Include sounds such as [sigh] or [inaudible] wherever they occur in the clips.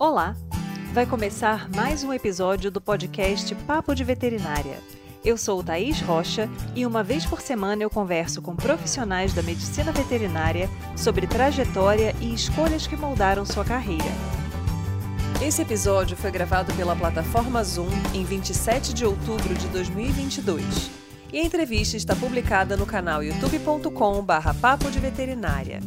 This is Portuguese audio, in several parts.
Olá! Vai começar mais um episódio do podcast Papo de Veterinária. Eu sou Thaís Rocha e uma vez por semana eu converso com profissionais da medicina veterinária sobre trajetória e escolhas que moldaram sua carreira. Esse episódio foi gravado pela plataforma Zoom em 27 de outubro de 2022. E a entrevista está publicada no canal youtube.com/papo de veterinária.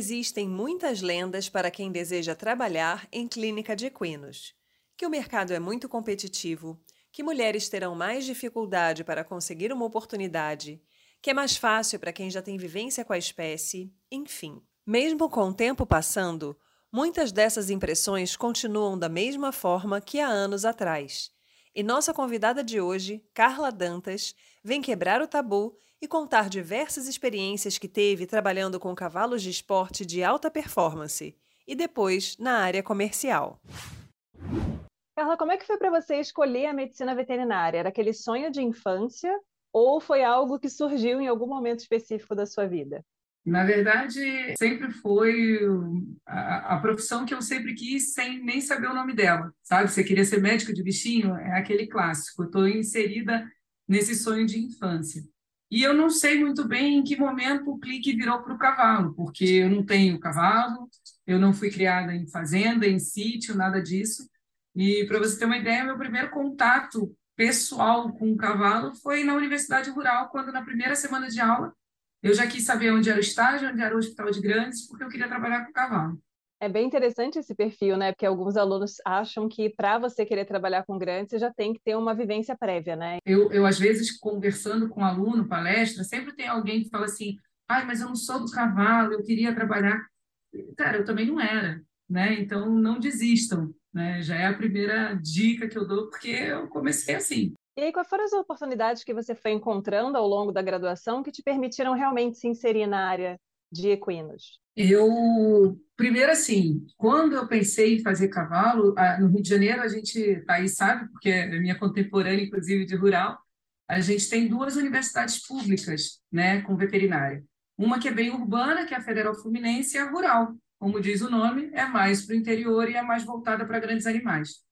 Existem muitas lendas para quem deseja trabalhar em clínica de equinos. Que o mercado é muito competitivo, que mulheres terão mais dificuldade para conseguir uma oportunidade, que é mais fácil para quem já tem vivência com a espécie, enfim. Mesmo com o tempo passando, muitas dessas impressões continuam da mesma forma que há anos atrás. E nossa convidada de hoje, Carla Dantas, vem quebrar o tabu e contar diversas experiências que teve trabalhando com cavalos de esporte de alta performance e depois na área comercial. Carla, como é que foi para você escolher a medicina veterinária? Era aquele sonho de infância ou foi algo que surgiu em algum momento específico da sua vida? Na verdade, sempre foi a, a, profissão que eu sempre quis, sem nem saber o nome dela, sabe? Você queria ser médico de bichinho? É aquele clássico. Estou inserida nesse sonho de infância. E eu não sei muito bem em que momento o clique virou para o cavalo, porque eu não tenho cavalo, eu não fui criada em fazenda, em sítio, nada disso. E para você ter uma ideia, meu primeiro contato pessoal com o cavalo foi na Universidade Rural, quando na primeira semana de aula eu já quis saber onde era o estágio, onde era o hospital de grandes, porque eu queria trabalhar com cavalo. É bem interessante esse perfil, né? Porque alguns alunos acham que para você querer trabalhar com grandes, você já tem que ter uma vivência prévia, né? Eu, eu às vezes, conversando com um aluno, palestra, sempre tem alguém que fala assim: ai, mas eu não sou do cavalo, eu queria trabalhar. Cara, eu também não era, né? Então, não desistam, né? Já é a primeira dica que eu dou, porque eu comecei assim. E aí, quais foram as oportunidades que você foi encontrando ao longo da graduação que te permitiram realmente se inserir na área de equinos? Eu, primeiro assim, quando eu pensei em fazer cavalo, no Rio de Janeiro, a gente, tá aí sabe, porque é minha contemporânea, inclusive, de rural, a gente tem duas universidades públicas, né, com veterinária. Uma que é bem urbana, que é a Federal Fluminense, e a rural, como diz o nome, é mais para o interior e é mais voltada para grandes animais.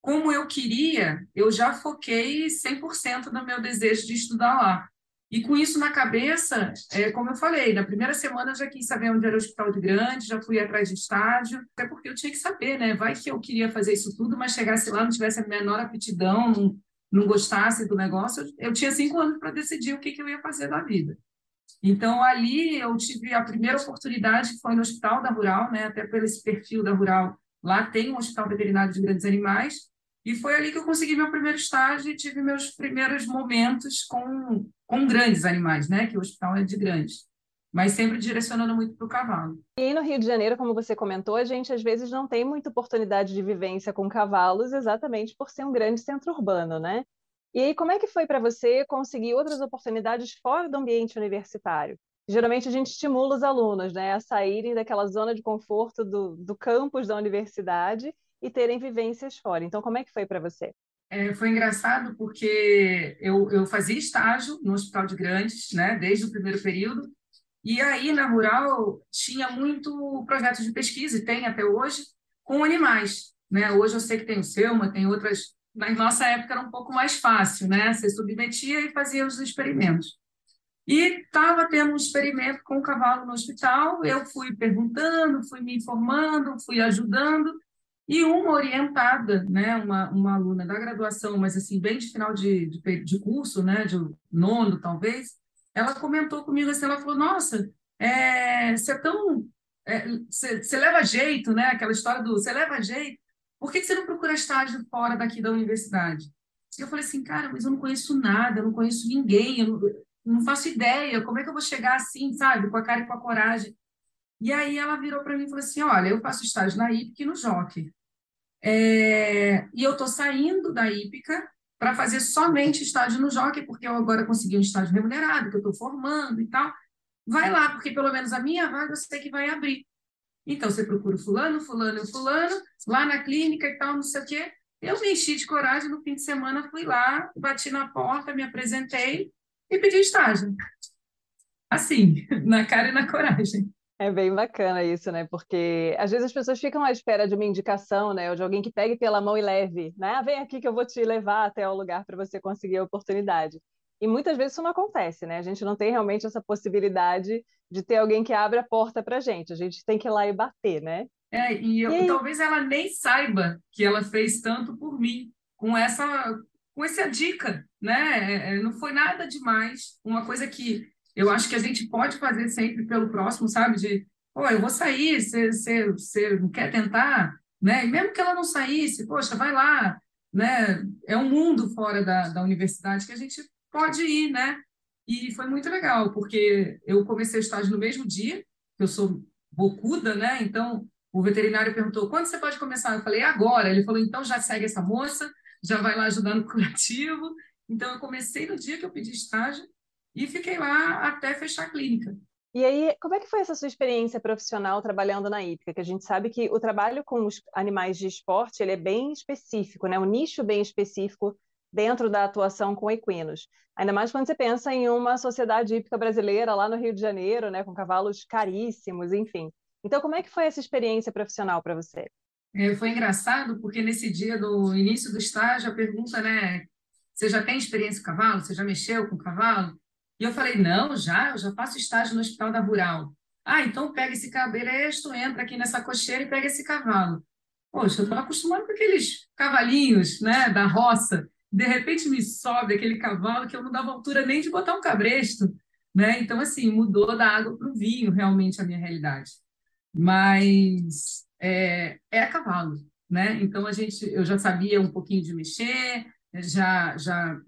Como eu queria, eu já foquei 100% no meu desejo de estudar lá. E com isso na cabeça, é, como eu falei, na primeira semana eu já quis saber onde era o hospital de grande, já fui atrás de estágio, até porque eu tinha que saber, né? Vai que eu queria fazer isso tudo, mas chegasse lá, não tivesse a menor aptidão, não, não gostasse do negócio, eu tinha cinco anos para decidir o que, que eu ia fazer da vida. Então, ali eu tive a primeira oportunidade, que foi no Hospital da Rural, né? até pelo esse perfil da Rural, lá tem um hospital veterinário de grandes animais, e foi ali que eu consegui meu primeiro estágio e tive meus primeiros momentos com, com grandes animais, né? Que o hospital é de grandes. Mas sempre direcionando muito para o cavalo. E no Rio de Janeiro, como você comentou, a gente às vezes não tem muita oportunidade de vivência com cavalos, exatamente por ser um grande centro urbano, né? E aí, como é que foi para você conseguir outras oportunidades fora do ambiente universitário? Geralmente a gente estimula os alunos né, a saírem daquela zona de conforto do, do campus da universidade e terem vivências fora. Então, como é que foi para você? É, foi engraçado porque eu, eu fazia estágio no Hospital de Grandes, né, desde o primeiro período, e aí na Rural tinha muito projeto de pesquisa, e tem até hoje, com animais. Né? Hoje eu sei que tem o Selma, tem outras. Na nossa época era um pouco mais fácil, né? Você submetia e fazia os experimentos. E estava tendo um experimento com o cavalo no hospital, eu fui perguntando, fui me informando, fui ajudando, e uma orientada, né, uma, uma aluna da graduação, mas assim, bem de final de, de, de curso, né, de nono talvez, ela comentou comigo assim, ela falou, nossa, é, você é tão... É, você, você leva jeito, né, aquela história do você leva jeito, por que você não procura estágio fora daqui da universidade? E eu falei assim, cara, mas eu não conheço nada, eu não conheço ninguém, eu não, não faço ideia, como é que eu vou chegar assim, sabe, com a cara e com a coragem? E aí ela virou para mim e falou assim: Olha, eu faço estágio na IPIC e no Jockey. É, e eu estou saindo da IPICA para fazer somente estágio no Jockey, porque eu agora consegui um estágio remunerado, que eu estou formando e tal. vai lá, porque pelo menos a minha vaga eu sei que vai abrir. Então, você procura fulano, fulano e fulano, lá na clínica e tal, não sei o quê. Eu me enchi de coragem, no fim de semana fui lá, bati na porta, me apresentei e pedi estágio. Assim, [laughs] na cara e na coragem. É bem bacana isso, né? Porque às vezes as pessoas ficam à espera de uma indicação, né? Ou de alguém que pegue pela mão e leve, né? Ah, vem aqui que eu vou te levar até o lugar para você conseguir a oportunidade. E muitas vezes isso não acontece, né? A gente não tem realmente essa possibilidade de ter alguém que abre a porta para gente. A gente tem que ir lá e bater, né? É, e, eu, e talvez ela nem saiba que ela fez tanto por mim com essa com essa dica, né? É, é, não foi nada demais. Uma coisa que eu acho que a gente pode fazer sempre pelo próximo, sabe? De, pô, eu vou sair, você não quer tentar, né? E mesmo que ela não saísse, poxa, vai lá, né? É um mundo fora da, da universidade que a gente pode ir, né? E foi muito legal, porque eu comecei o estágio no mesmo dia, eu sou bocuda, né? Então, o veterinário perguntou, quando você pode começar? Eu falei, agora. Ele falou, então já segue essa moça, já vai lá ajudar no curativo. Então, eu comecei no dia que eu pedi estágio e fiquei lá até fechar a clínica. E aí, como é que foi essa sua experiência profissional trabalhando na hípica? Que a gente sabe que o trabalho com os animais de esporte ele é bem específico, né? Um nicho bem específico dentro da atuação com equinos. Ainda mais quando você pensa em uma sociedade hípica brasileira lá no Rio de Janeiro, né, com cavalos caríssimos, enfim. Então, como é que foi essa experiência profissional para você? É, foi engraçado porque nesse dia do início do estágio a pergunta, né, você já tem experiência com cavalo? Você já mexeu com cavalo? E eu falei, não, já, eu já faço estágio no Hospital da Rural. Ah, então pega esse cabresto, entra aqui nessa cocheira e pega esse cavalo. Poxa, eu estou acostumado com aqueles cavalinhos, né, da roça de repente me sobe aquele cavalo que eu não dava altura nem de botar um cabresto, né? Então, assim, mudou da água para o vinho realmente a minha realidade. Mas é, é cavalo, né? Então, a gente, eu já sabia um pouquinho de mexer, já, já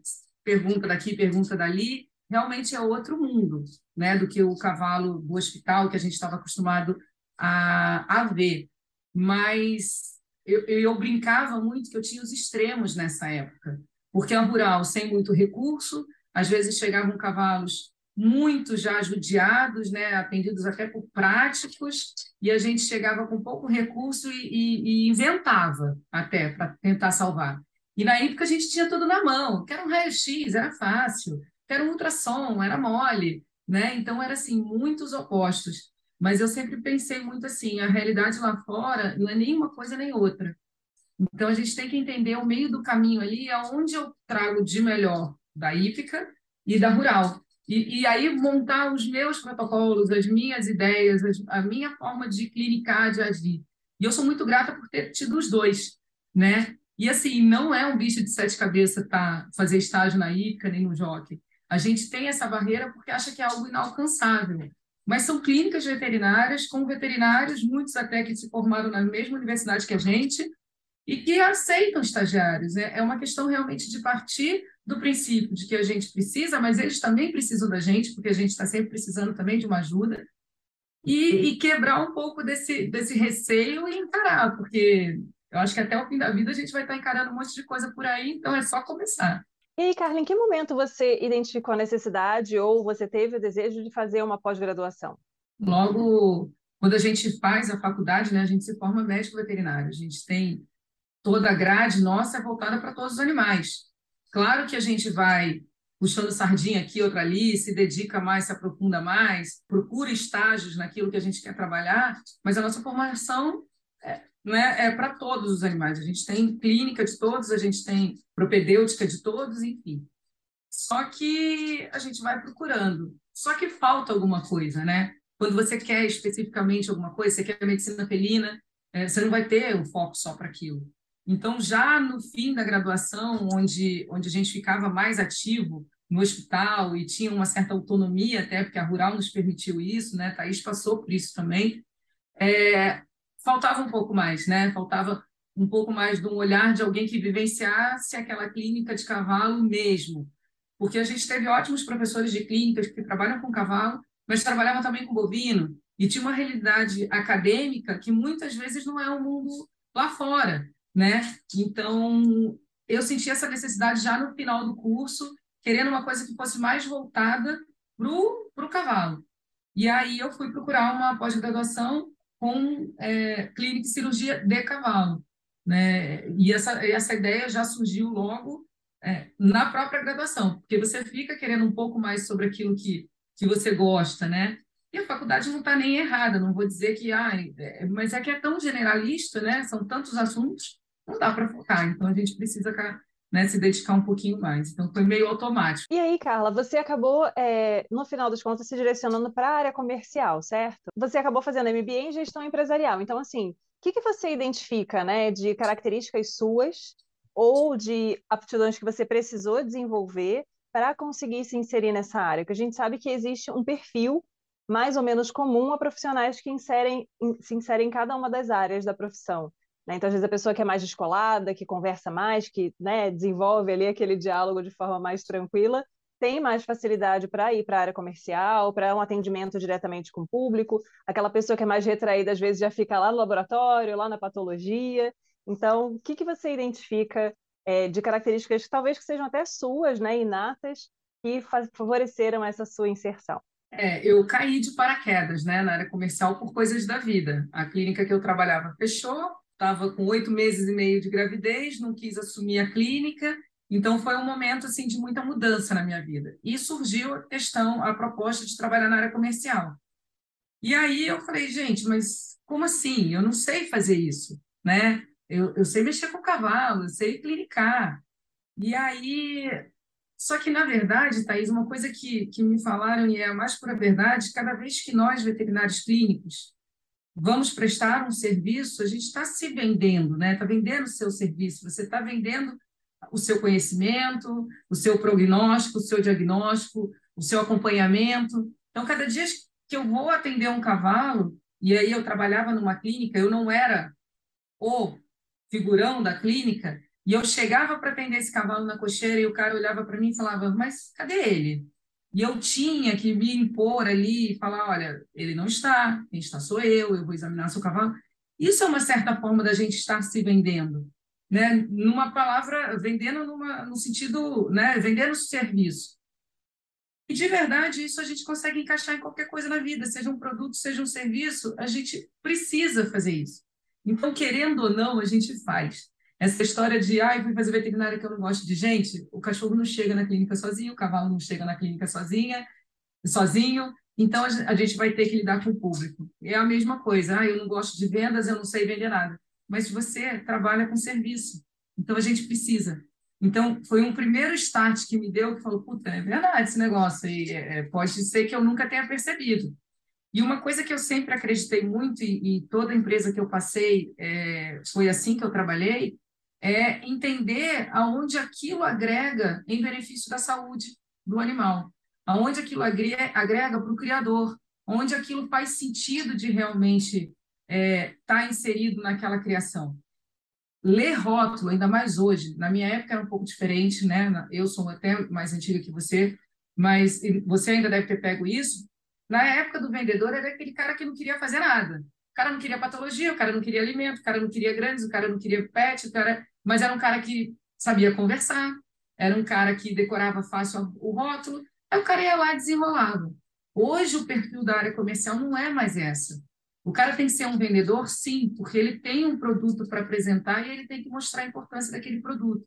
pergunta daqui, pergunta dali, realmente é outro mundo, né? Do que o cavalo do hospital que a gente estava acostumado a, a ver. Mas eu, eu brincava muito que eu tinha os extremos nessa época, porque é um rural sem muito recurso, às vezes chegavam cavalos muito já judiados, né, atendidos até por práticos, e a gente chegava com pouco recurso e, e, e inventava até para tentar salvar. E na época a gente tinha tudo na mão, quer um raio-x, era fácil, quer um ultrassom, era mole, né? Então era assim, muitos opostos. Mas eu sempre pensei muito assim, a realidade lá fora não é nem uma coisa nem outra. Então, a gente tem que entender o meio do caminho ali, aonde eu trago de melhor da hípica e da rural. E, e aí montar os meus protocolos, as minhas ideias, a minha forma de clinicar, de agir. E eu sou muito grata por ter tido os dois, né? E assim, não é um bicho de sete cabeças tá, fazer estágio na hípica nem no jockey. A gente tem essa barreira porque acha que é algo inalcançável. Mas são clínicas veterinárias com veterinários, muitos até que se formaram na mesma universidade que a gente, e que aceitam estagiários. É, é uma questão realmente de partir do princípio de que a gente precisa, mas eles também precisam da gente, porque a gente está sempre precisando também de uma ajuda, e, e, quebrar um pouco desse, desse receio e encarar, porque eu acho que até o fim da vida a gente vai estar encarando um monte de coisa por aí, então é só começar. E aí, Carla, em que momento você identificou a necessidade ou você teve o desejo de fazer uma pós-graduação? Logo, quando a gente faz a faculdade, né, a gente se forma médico veterinário, a gente tem toda a grade nossa voltada para todos os animais. Claro que a gente vai puxando sardinha aqui, outra ali, se dedica mais, se aprofunda mais, procura estágios naquilo que a gente quer trabalhar, mas a nossa formação é, né, é para todos os animais. A gente tem clínica de todos, a gente tem propedêutica de todos, enfim. Só que a gente vai procurando. Só que falta alguma coisa, né? Quando você quer especificamente alguma coisa, você quer medicina felina, é, você não vai ter um foco só para aquilo. Então, já no fim da graduação, onde, onde a gente ficava mais ativo no hospital e tinha uma certa autonomia, até porque a Rural nos permitiu isso, né? Thaís passou por isso também. É, faltava um pouco mais, né? Faltava um pouco mais de um olhar de alguém que vivenciasse aquela clínica de cavalo mesmo. Porque a gente teve ótimos professores de clínicas que trabalham com cavalo, mas trabalhavam também com bovino, e tinha uma realidade acadêmica que muitas vezes não é o mundo lá fora né? Então, eu senti essa necessidade já no final do curso, querendo uma coisa que fosse mais voltada para o cavalo. E aí eu fui procurar uma pós-graduação com é, clínica e cirurgia de cavalo. Né? E essa, essa ideia já surgiu logo é, na própria graduação, porque você fica querendo um pouco mais sobre aquilo que, que você gosta, né? E a faculdade não está nem errada, não vou dizer que, ah, mas é que é tão generalista, né? São tantos assuntos, não dá para focar. Então a gente precisa né, se dedicar um pouquinho mais. Então foi meio automático. E aí, Carla, você acabou, é, no final das contas, se direcionando para a área comercial, certo? Você acabou fazendo MBA em gestão empresarial. Então, assim, o que, que você identifica né, de características suas ou de aptidões que você precisou desenvolver para conseguir se inserir nessa área? Porque a gente sabe que existe um perfil mais ou menos comum a profissionais que inserem, se inserem em cada uma das áreas da profissão. Né? Então, às vezes, a pessoa que é mais descolada, que conversa mais, que né, desenvolve ali aquele diálogo de forma mais tranquila, tem mais facilidade para ir para a área comercial, para um atendimento diretamente com o público. Aquela pessoa que é mais retraída, às vezes, já fica lá no laboratório, lá na patologia. Então, o que, que você identifica é, de características, talvez que sejam até suas, né, inatas, que favoreceram essa sua inserção? É, eu caí de paraquedas né, na área comercial por coisas da vida. A clínica que eu trabalhava fechou, estava com oito meses e meio de gravidez, não quis assumir a clínica, então foi um momento assim de muita mudança na minha vida. E surgiu a questão, a proposta de trabalhar na área comercial. E aí eu falei, gente, mas como assim? Eu não sei fazer isso, né? Eu, eu sei mexer com cavalo, eu sei clinicar. E aí, só que na verdade, Thaís, uma coisa que, que me falaram e é a mais pura verdade, cada vez que nós veterinários clínicos vamos prestar um serviço, a gente está se vendendo, né? Está vendendo o seu serviço, você está vendendo o seu conhecimento, o seu prognóstico, o seu diagnóstico, o seu acompanhamento. Então, cada dia que eu vou atender um cavalo, e aí eu trabalhava numa clínica, eu não era o figurão da clínica, e eu chegava para atender esse cavalo na cocheira e o cara olhava para mim e falava: Mas cadê ele? E eu tinha que me impor ali e falar: olha, ele não está, quem está sou eu, eu vou examinar seu cavalo. Isso é uma certa forma da gente estar se vendendo, né? Numa palavra, vendendo numa, no sentido, né? Vendendo serviço. E de verdade, isso a gente consegue encaixar em qualquer coisa na vida, seja um produto, seja um serviço, a gente precisa fazer isso. Então, querendo ou não, a gente faz. Essa história de, ai, ah, fui fazer veterinária que eu não gosto de gente, o cachorro não chega na clínica sozinho, o cavalo não chega na clínica sozinha, sozinho, então a gente vai ter que lidar com o público. É a mesma coisa, ah, eu não gosto de vendas, eu não sei vender nada. Mas você trabalha com serviço, então a gente precisa. Então, foi um primeiro start que me deu, que falou, puta, é verdade esse negócio, e é, pode ser que eu nunca tenha percebido. E uma coisa que eu sempre acreditei muito, e, e toda empresa que eu passei, é, foi assim que eu trabalhei, é entender aonde aquilo agrega em benefício da saúde do animal, aonde aquilo agrega para o criador, onde aquilo faz sentido de realmente estar é, tá inserido naquela criação. Ler rótulo, ainda mais hoje, na minha época era um pouco diferente, né? Eu sou até mais antiga que você, mas você ainda deve ter pego isso. Na época do vendedor, era aquele cara que não queria fazer nada. O cara não queria patologia, o cara não queria alimento, o cara não queria grandes, o cara não queria pet, o cara mas era um cara que sabia conversar, era um cara que decorava fácil o rótulo, aí o cara ia lá e desenrolava. Hoje o perfil da área comercial não é mais essa. O cara tem que ser um vendedor, sim, porque ele tem um produto para apresentar e ele tem que mostrar a importância daquele produto.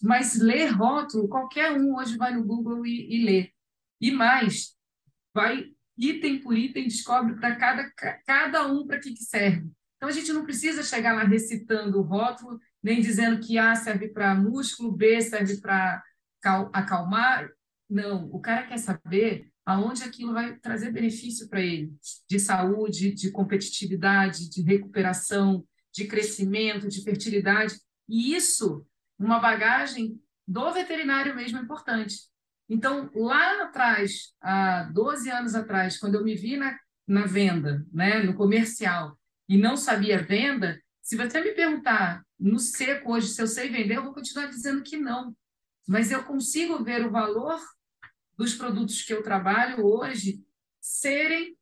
Mas ler rótulo, qualquer um hoje vai no Google e, e lê. E mais, vai item por item, descobre para cada, cada um para que, que serve. Então a gente não precisa chegar lá recitando o rótulo nem dizendo que A serve para músculo, B serve para acalmar. Não, o cara quer saber aonde aquilo vai trazer benefício para ele, de saúde, de competitividade, de recuperação, de crescimento, de fertilidade. E isso, uma bagagem do veterinário mesmo é importante. Então, lá atrás, há 12 anos atrás, quando eu me vi na, na venda, né, no comercial, e não sabia venda, se você me perguntar no seco hoje, se eu sei vender, eu vou continuar dizendo que não. Mas eu consigo ver o valor dos produtos que eu trabalho hoje serem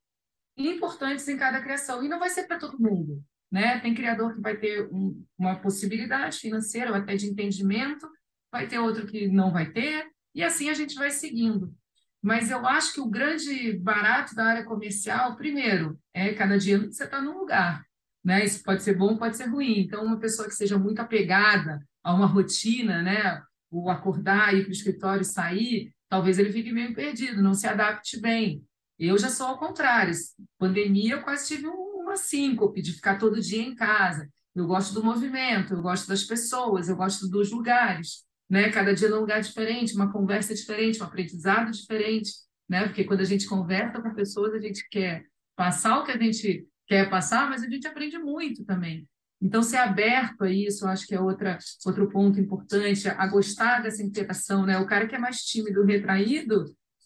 importantes em cada criação. E não vai ser para todo mundo. Né? Tem criador que vai ter um, uma possibilidade financeira ou até de entendimento, vai ter outro que não vai ter, e assim a gente vai seguindo. Mas eu acho que o grande barato da área comercial, primeiro, é cada dia você está num lugar. Né? Isso pode ser bom, pode ser ruim. Então, uma pessoa que seja muito apegada a uma rotina, né? o acordar, ir para o escritório e sair, talvez ele fique meio perdido, não se adapte bem. Eu já sou ao contrário. Pandemia, eu quase tive uma síncope de ficar todo dia em casa. Eu gosto do movimento, eu gosto das pessoas, eu gosto dos lugares né? Cada dia num lugar diferente, uma conversa diferente, um aprendizado diferente, né? Porque quando a gente conversa com pessoas, a gente quer passar o que a gente quer passar, mas a gente aprende muito também. Então, ser aberto a isso, acho que é outra, outro ponto importante, a gostar dessa interação, né? O cara que é mais tímido, retraído,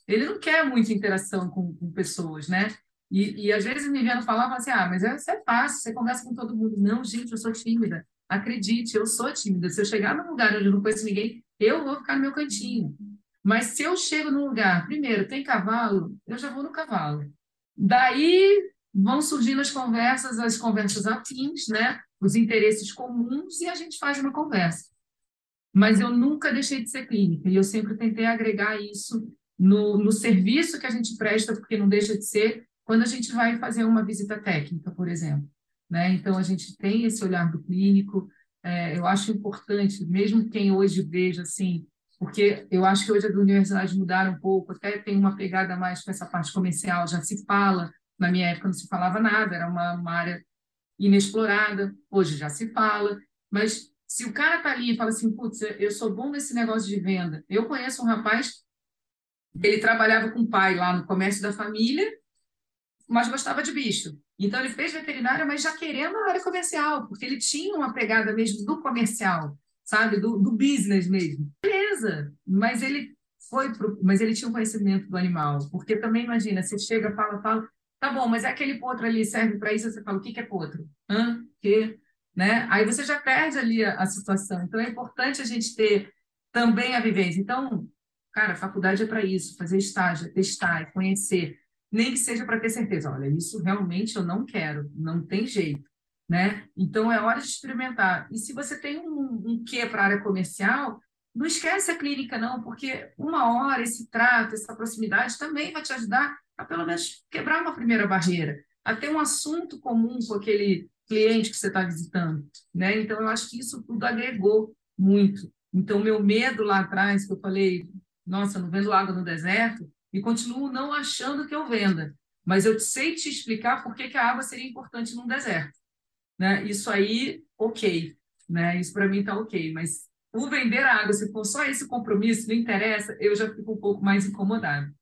ele não quer muita interação com, com pessoas, né? E, e às vezes me vendo falar, fala assim, ah, mas é, isso é fácil, você conversa com todo mundo. Não, gente, eu sou tímida. Acredite, eu sou tímida. Se eu chegar num lugar onde eu não conheço ninguém, eu vou ficar no meu cantinho. Mas se eu chego num lugar, primeiro, tem cavalo, eu já vou no cavalo. Daí vão surgindo as conversas, as conversas afins, né? os interesses comuns, e a gente faz uma conversa. Mas eu nunca deixei de ser clínica, e eu sempre tentei agregar isso no, no serviço que a gente presta, porque não deixa de ser, quando a gente vai fazer uma visita técnica, por exemplo. Né? Então, a gente tem esse olhar do clínico, é, eu acho importante, mesmo quem hoje veja assim, porque eu acho que hoje as universidades mudaram um pouco, até tem uma pegada mais com essa parte comercial, já se fala, na minha época não se falava nada, era uma, uma área inexplorada, hoje já se fala, mas se o cara tá ali e fala assim, putz, eu sou bom nesse negócio de venda, eu conheço um rapaz, ele trabalhava com o pai lá no comércio da família, mas gostava de bicho. Então, ele fez veterinária, mas já querendo a área comercial, porque ele tinha uma pegada mesmo do comercial, sabe? Do, do business mesmo. Beleza, mas ele foi pro, mas ele tinha um conhecimento do animal, porque também imagina, você chega, fala, fala, tá bom, mas é aquele potro ali serve para isso, você fala, o que, que é potro? Hã? Que? Né? Aí você já perde ali a, a situação. Então, é importante a gente ter também a vivência. Então, cara, faculdade é para isso, fazer estágio, testar, conhecer nem que seja para ter certeza, olha, isso realmente eu não quero, não tem jeito, né? Então é hora de experimentar. E se você tem um, um quê para a área comercial, não esquece a clínica não, porque uma hora esse trato, essa proximidade também vai te ajudar a pelo menos quebrar uma primeira barreira, a ter um assunto comum com aquele cliente que você está visitando, né? Então eu acho que isso tudo agregou muito. Então meu medo lá atrás que eu falei, nossa, não vendo água no deserto, e continuo não achando que eu venda, mas eu sei te explicar por que, que a água seria importante num deserto. Né? Isso aí, ok. Né? Isso para mim está ok, mas o vender água, se for só esse compromisso, não interessa, eu já fico um pouco mais incomodado.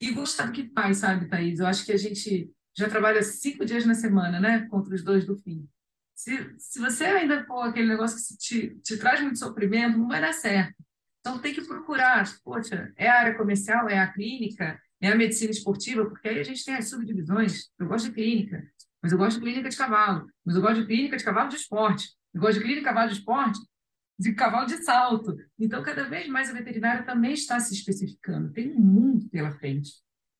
E gostar do que faz, sabe, Thaís? Eu acho que a gente já trabalha cinco dias na semana, né? Contra os dois do fim. Se, se você ainda for aquele negócio que te, te traz muito sofrimento, não vai dar certo. Então, tem que procurar, poxa, é a área comercial, é a clínica, é a medicina esportiva, porque aí a gente tem as subdivisões. Eu gosto de clínica, mas eu gosto de clínica de cavalo, mas eu gosto de clínica de cavalo de esporte, eu gosto de clínica de cavalo de esporte, de cavalo de salto. Então, cada vez mais a veterinária também está se especificando, tem um mundo pela frente.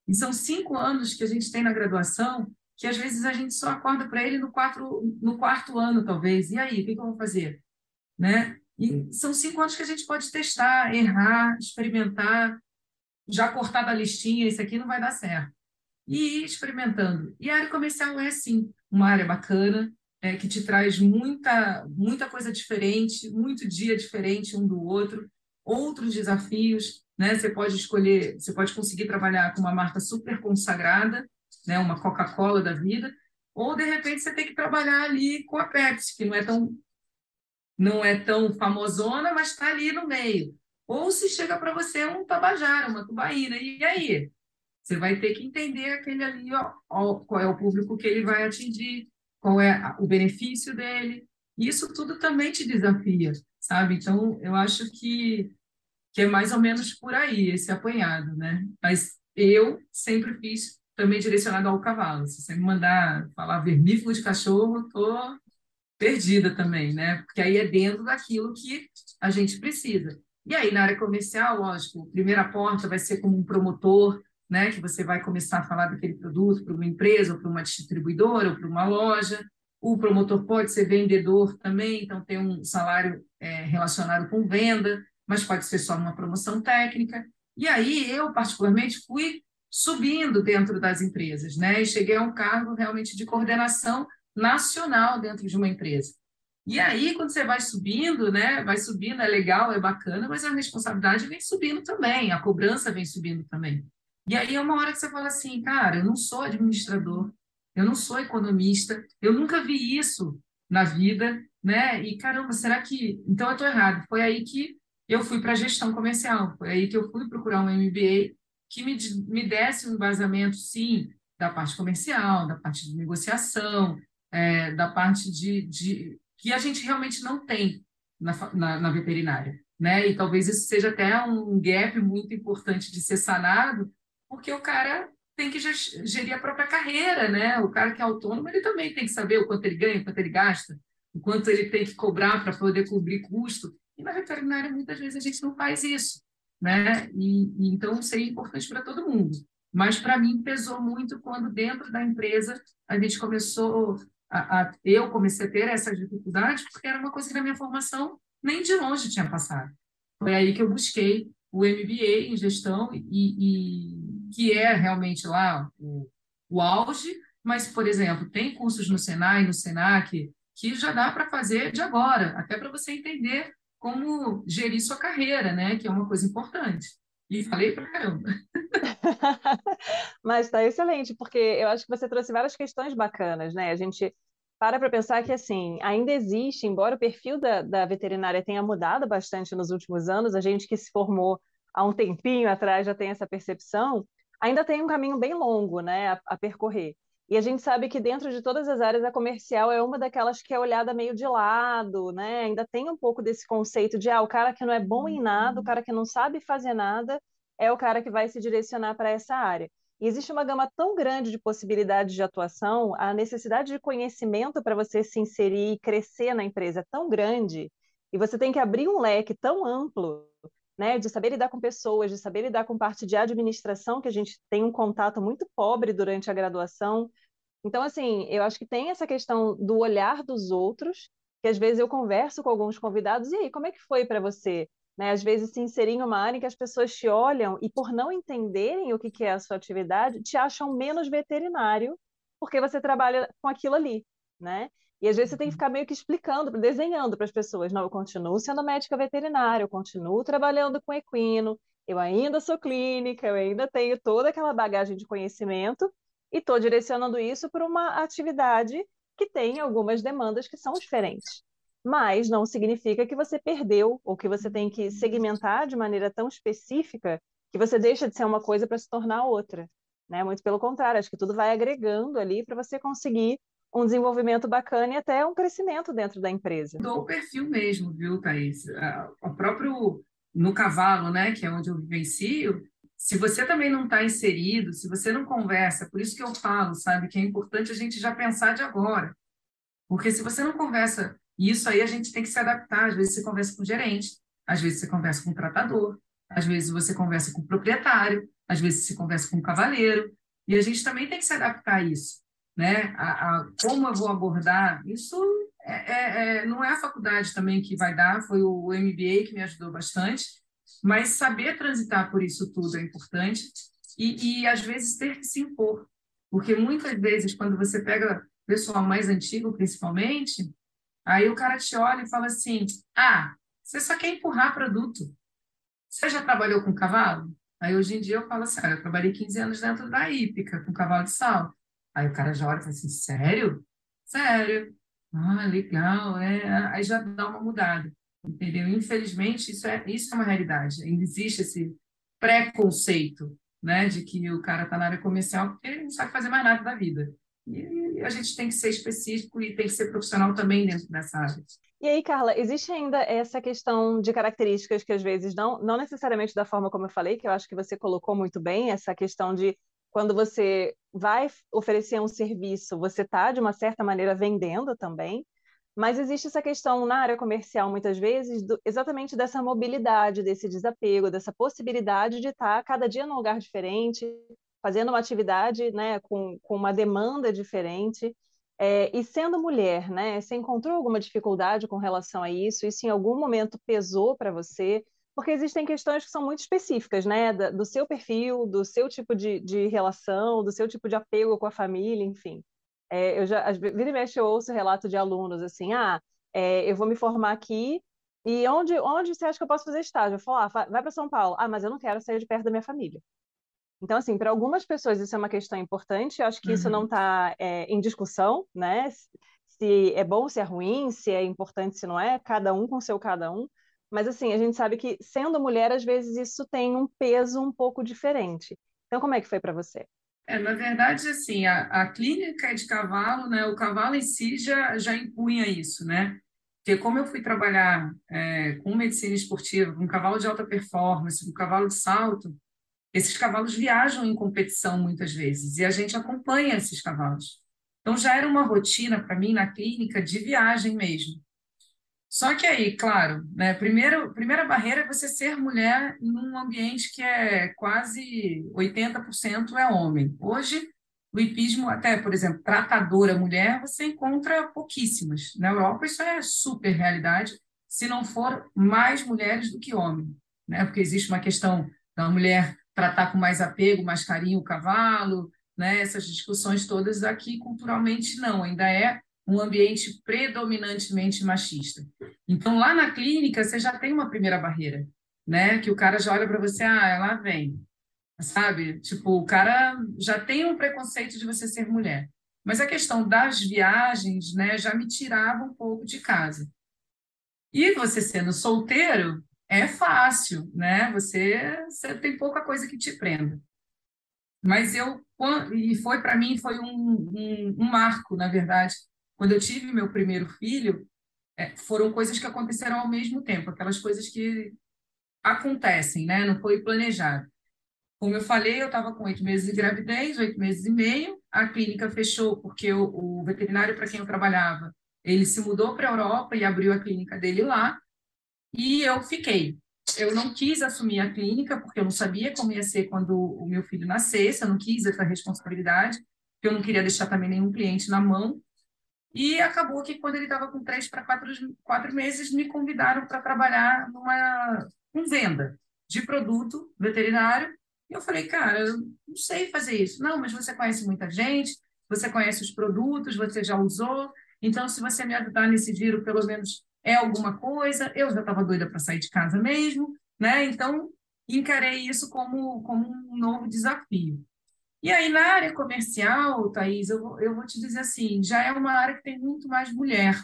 E são cinco anos que a gente tem na graduação, que às vezes a gente só acorda para ele no, quatro, no quarto ano, talvez. E aí, o que, que eu vou fazer? Né? E são cinco anos que a gente pode testar, errar, experimentar, já cortar da listinha, isso aqui não vai dar certo. E ir experimentando. E a área comercial é, sim, uma área bacana, é, que te traz muita, muita coisa diferente, muito dia diferente um do outro, outros desafios. Né? Você pode escolher, você pode conseguir trabalhar com uma marca super consagrada, né? uma Coca-Cola da vida, ou de repente você tem que trabalhar ali com a Pepsi, que não é tão não é tão famosona, mas está ali no meio. Ou se chega para você um tabajara, uma tubaína, e aí? Você vai ter que entender aquele ali, ó, ó, qual é o público que ele vai atingir, qual é o benefício dele. Isso tudo também te desafia, sabe? Então, eu acho que, que é mais ou menos por aí esse apanhado, né? Mas eu sempre fiz também direcionado ao cavalo. Se você me mandar falar vermífugo de cachorro, tô perdida também, né? Porque aí é dentro daquilo que a gente precisa. E aí, na área comercial, lógico, a primeira porta vai ser como um promotor, né? Que você vai começar a falar daquele produto para uma empresa, ou para uma distribuidora, ou para uma loja. O promotor pode ser vendedor também, então tem um salário é, relacionado com venda, mas pode ser só uma promoção técnica. E aí eu, particularmente, fui subindo dentro das empresas, né? E cheguei a um cargo realmente de coordenação nacional dentro de uma empresa. E aí, quando você vai subindo, né? Vai subindo, é legal, é bacana, mas a responsabilidade vem subindo também, a cobrança vem subindo também. E aí é uma hora que você fala assim, cara, eu não sou administrador, eu não sou economista, eu nunca vi isso na vida, né? E caramba, será que. Então eu estou errado. Foi aí que eu fui para a gestão comercial, foi aí que eu fui procurar um MBA que me, me desse um embasamento, sim, da parte comercial, da parte de negociação, é, da parte de, de que a gente realmente não tem na, na, na veterinária. Né? E talvez isso seja até um gap muito importante de ser sanado, porque o cara tem que gerir a própria carreira, né? O cara que é autônomo, ele também tem que saber o quanto ele ganha, o quanto ele gasta, o quanto ele tem que cobrar para poder cobrir custo. E na veterinária, muitas vezes, a gente não faz isso, né? E, e então, isso é importante para todo mundo. Mas, para mim, pesou muito quando, dentro da empresa, a gente começou a, a, eu comecei a ter essa dificuldade porque era uma coisa que na minha formação nem de longe tinha passado. Foi aí que eu busquei o MBA em gestão e, e que é realmente lá o, o auge, mas, por exemplo, tem cursos no Senai, no Senac, que já dá para fazer de agora, até para você entender como gerir sua carreira, né? Que é uma coisa importante. E falei para caramba. [laughs] Mas está excelente, porque eu acho que você trouxe várias questões bacanas, né? A gente para para pensar que, assim, ainda existe, embora o perfil da, da veterinária tenha mudado bastante nos últimos anos, a gente que se formou há um tempinho atrás já tem essa percepção, ainda tem um caminho bem longo, né, a, a percorrer. E a gente sabe que dentro de todas as áreas a comercial é uma daquelas que é olhada meio de lado, né? Ainda tem um pouco desse conceito de ah, o cara que não é bom em nada, o cara que não sabe fazer nada, é o cara que vai se direcionar para essa área. E existe uma gama tão grande de possibilidades de atuação, a necessidade de conhecimento para você se inserir e crescer na empresa é tão grande, e você tem que abrir um leque tão amplo, né, de saber lidar com pessoas, de saber lidar com parte de administração, que a gente tem um contato muito pobre durante a graduação. Então, assim, eu acho que tem essa questão do olhar dos outros, que às vezes eu converso com alguns convidados, e aí, como é que foi para você? Né? Às vezes se inserir em uma área em que as pessoas te olham e por não entenderem o que, que é a sua atividade, te acham menos veterinário porque você trabalha com aquilo ali, né? E às vezes você tem que uhum. ficar meio que explicando, desenhando para as pessoas, não, eu continuo sendo médica veterinária, eu continuo trabalhando com equino, eu ainda sou clínica, eu ainda tenho toda aquela bagagem de conhecimento e estou direcionando isso para uma atividade que tem algumas demandas que são diferentes mas não significa que você perdeu ou que você tem que segmentar de maneira tão específica que você deixa de ser uma coisa para se tornar outra. Né? Muito pelo contrário, acho que tudo vai agregando ali para você conseguir um desenvolvimento bacana e até um crescimento dentro da empresa. Do perfil mesmo, viu, Thaís? O próprio no cavalo, né, que é onde eu vivencio, se você também não está inserido, se você não conversa, por isso que eu falo, sabe, que é importante a gente já pensar de agora. Porque se você não conversa e isso aí a gente tem que se adaptar. Às vezes você conversa com o gerente, às vezes você conversa com o tratador, às vezes você conversa com o proprietário, às vezes você conversa com o cavaleiro. E a gente também tem que se adaptar a isso. Né? A, a como eu vou abordar, isso é, é, é, não é a faculdade também que vai dar, foi o MBA que me ajudou bastante, mas saber transitar por isso tudo é importante e, e às vezes ter que se impor, porque muitas vezes quando você pega pessoal mais antigo, principalmente, Aí o cara te olha e fala assim: Ah, você só quer empurrar produto. Você já trabalhou com cavalo? Aí hoje em dia eu falo assim: ah, eu trabalhei 15 anos dentro da hípica, com cavalo de sal. Aí o cara já olha e fala assim: Sério? Sério. Ah, legal. É. Aí já dá uma mudada. Entendeu? Infelizmente, isso é, isso é uma realidade. Ainda existe esse preconceito né, de que o cara está na área comercial porque ele não sabe fazer mais nada da vida. E a gente tem que ser específico e tem que ser profissional também dentro dessa área. E aí, Carla, existe ainda essa questão de características que às vezes não, não necessariamente da forma como eu falei, que eu acho que você colocou muito bem, essa questão de quando você vai oferecer um serviço, você está, de uma certa maneira, vendendo também, mas existe essa questão na área comercial, muitas vezes, do, exatamente dessa mobilidade, desse desapego, dessa possibilidade de estar tá cada dia num lugar diferente, fazendo uma atividade né, com, com uma demanda diferente. É, e sendo mulher, né, você encontrou alguma dificuldade com relação a isso? Isso em algum momento pesou para você? Porque existem questões que são muito específicas, né? Do seu perfil, do seu tipo de, de relação, do seu tipo de apego com a família, enfim. É, eu já, vira e mexe, eu ouço relato de alunos assim, ah, é, eu vou me formar aqui, e onde, onde você acha que eu posso fazer estágio? Eu falo, ah, vai para São Paulo. Ah, mas eu não quero sair de perto da minha família. Então, assim, para algumas pessoas isso é uma questão importante, eu acho que uhum. isso não está é, em discussão, né? Se é bom, se é ruim, se é importante, se não é, cada um com seu cada um. Mas, assim, a gente sabe que, sendo mulher, às vezes isso tem um peso um pouco diferente. Então, como é que foi para você? É, na verdade, assim, a, a, clínica de cavalo, né, o cavalo em si já, já impunha isso, né? Porque como eu fui trabalhar é, com medicina esportiva, com cavalo de alta performance, com cavalo de salto, esses cavalos viajam em competição muitas vezes e a gente acompanha esses cavalos. Então já era uma rotina para mim na clínica de viagem mesmo. Só que aí, claro, né, primeiro, primeira barreira é você ser mulher num ambiente que é quase 80% é homem. Hoje, o hipismo, até, por exemplo, tratadora mulher, você encontra pouquíssimas. Na Europa, isso é super realidade, se não for mais mulheres do que homens. Né? Porque existe uma questão da mulher tratar com mais apego, mais carinho o cavalo, né? essas discussões todas aqui, culturalmente, não. Ainda é um ambiente predominantemente machista. Então, lá na clínica, você já tem uma primeira barreira, né? Que o cara já olha para você, ah, ela vem, sabe? Tipo, o cara já tem um preconceito de você ser mulher. Mas a questão das viagens, né, já me tirava um pouco de casa. E você sendo solteiro, é fácil, né? Você, você tem pouca coisa que te prenda. Mas eu, e foi para mim, foi um, um, um marco, na verdade, quando eu tive meu primeiro filho, é, foram coisas que aconteceram ao mesmo tempo, aquelas coisas que acontecem, né? Não foi planejado. Como eu falei, eu estava com oito meses de gravidez, oito meses e meio. A clínica fechou porque o, o veterinário para quem eu trabalhava, ele se mudou para a Europa e abriu a clínica dele lá. E eu fiquei. Eu não quis assumir a clínica porque eu não sabia como ia ser quando o meu filho nascesse. Eu não quis essa responsabilidade, porque eu não queria deixar também nenhum cliente na mão. E acabou que quando ele estava com três para quatro, quatro meses, me convidaram para trabalhar numa com venda de produto veterinário. E eu falei, cara, eu não sei fazer isso. Não, mas você conhece muita gente, você conhece os produtos, você já usou. Então, se você me ajudar nesse giro, pelo menos é alguma coisa. Eu já estava doida para sair de casa mesmo, né? Então, encarei isso como, como um novo desafio. E aí, na área comercial, Thaís, eu, eu vou te dizer assim, já é uma área que tem muito mais mulher,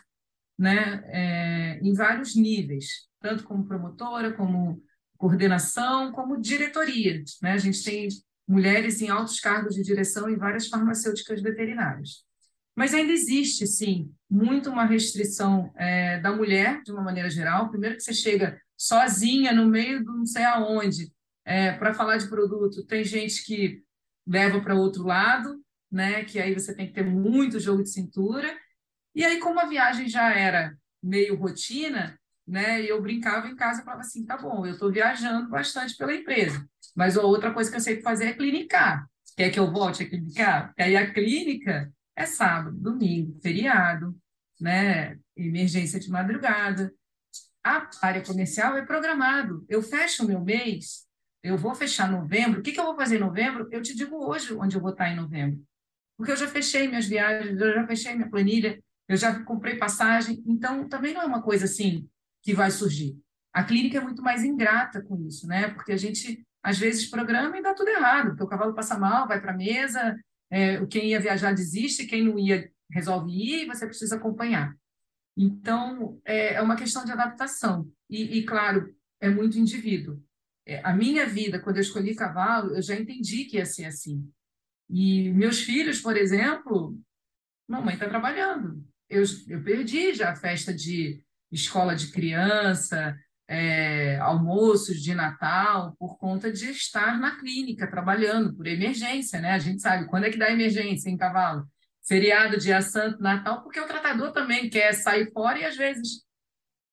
né? É, em vários níveis, tanto como promotora, como coordenação, como diretoria, né? A gente tem mulheres em altos cargos de direção em várias farmacêuticas veterinárias. Mas ainda existe, sim, muito uma restrição é, da mulher, de uma maneira geral. Primeiro que você chega sozinha no meio do não sei aonde, é, para falar de produto, tem gente que leva para outro lado, né? Que aí você tem que ter muito jogo de cintura. E aí, como a viagem já era meio rotina, né? Eu brincava em casa e falava assim, tá bom, eu estou viajando bastante pela empresa, mas a outra coisa que eu sei fazer é clinicar. Quer que eu volte a clinicar? Porque aí a clínica é sábado, domingo, feriado, né? Emergência de madrugada. A área comercial é programado. Eu fecho o meu mês eu vou fechar novembro. O que, que eu vou fazer em novembro? Eu te digo hoje onde eu vou estar em novembro. Porque eu já fechei minhas viagens, eu já fechei minha planilha, eu já comprei passagem. Então, também não é uma coisa assim que vai surgir. A clínica é muito mais ingrata com isso, né? Porque a gente, às vezes, programa e dá tudo errado. Porque o cavalo passa mal, vai para a mesa, é, quem ia viajar desiste, quem não ia resolve ir e você precisa acompanhar. Então, é, é uma questão de adaptação. E, e, claro, é muito indivíduo. É, a minha vida, quando eu escolhi cavalo, eu já entendi que ia ser assim. E meus filhos, por exemplo, mamãe está trabalhando. Eu, eu perdi já a festa de escola de criança, é, almoços de Natal, por conta de estar na clínica trabalhando, por emergência, né? A gente sabe quando é que dá emergência em cavalo. Feriado, dia santo, Natal, porque o tratador também quer sair fora e às vezes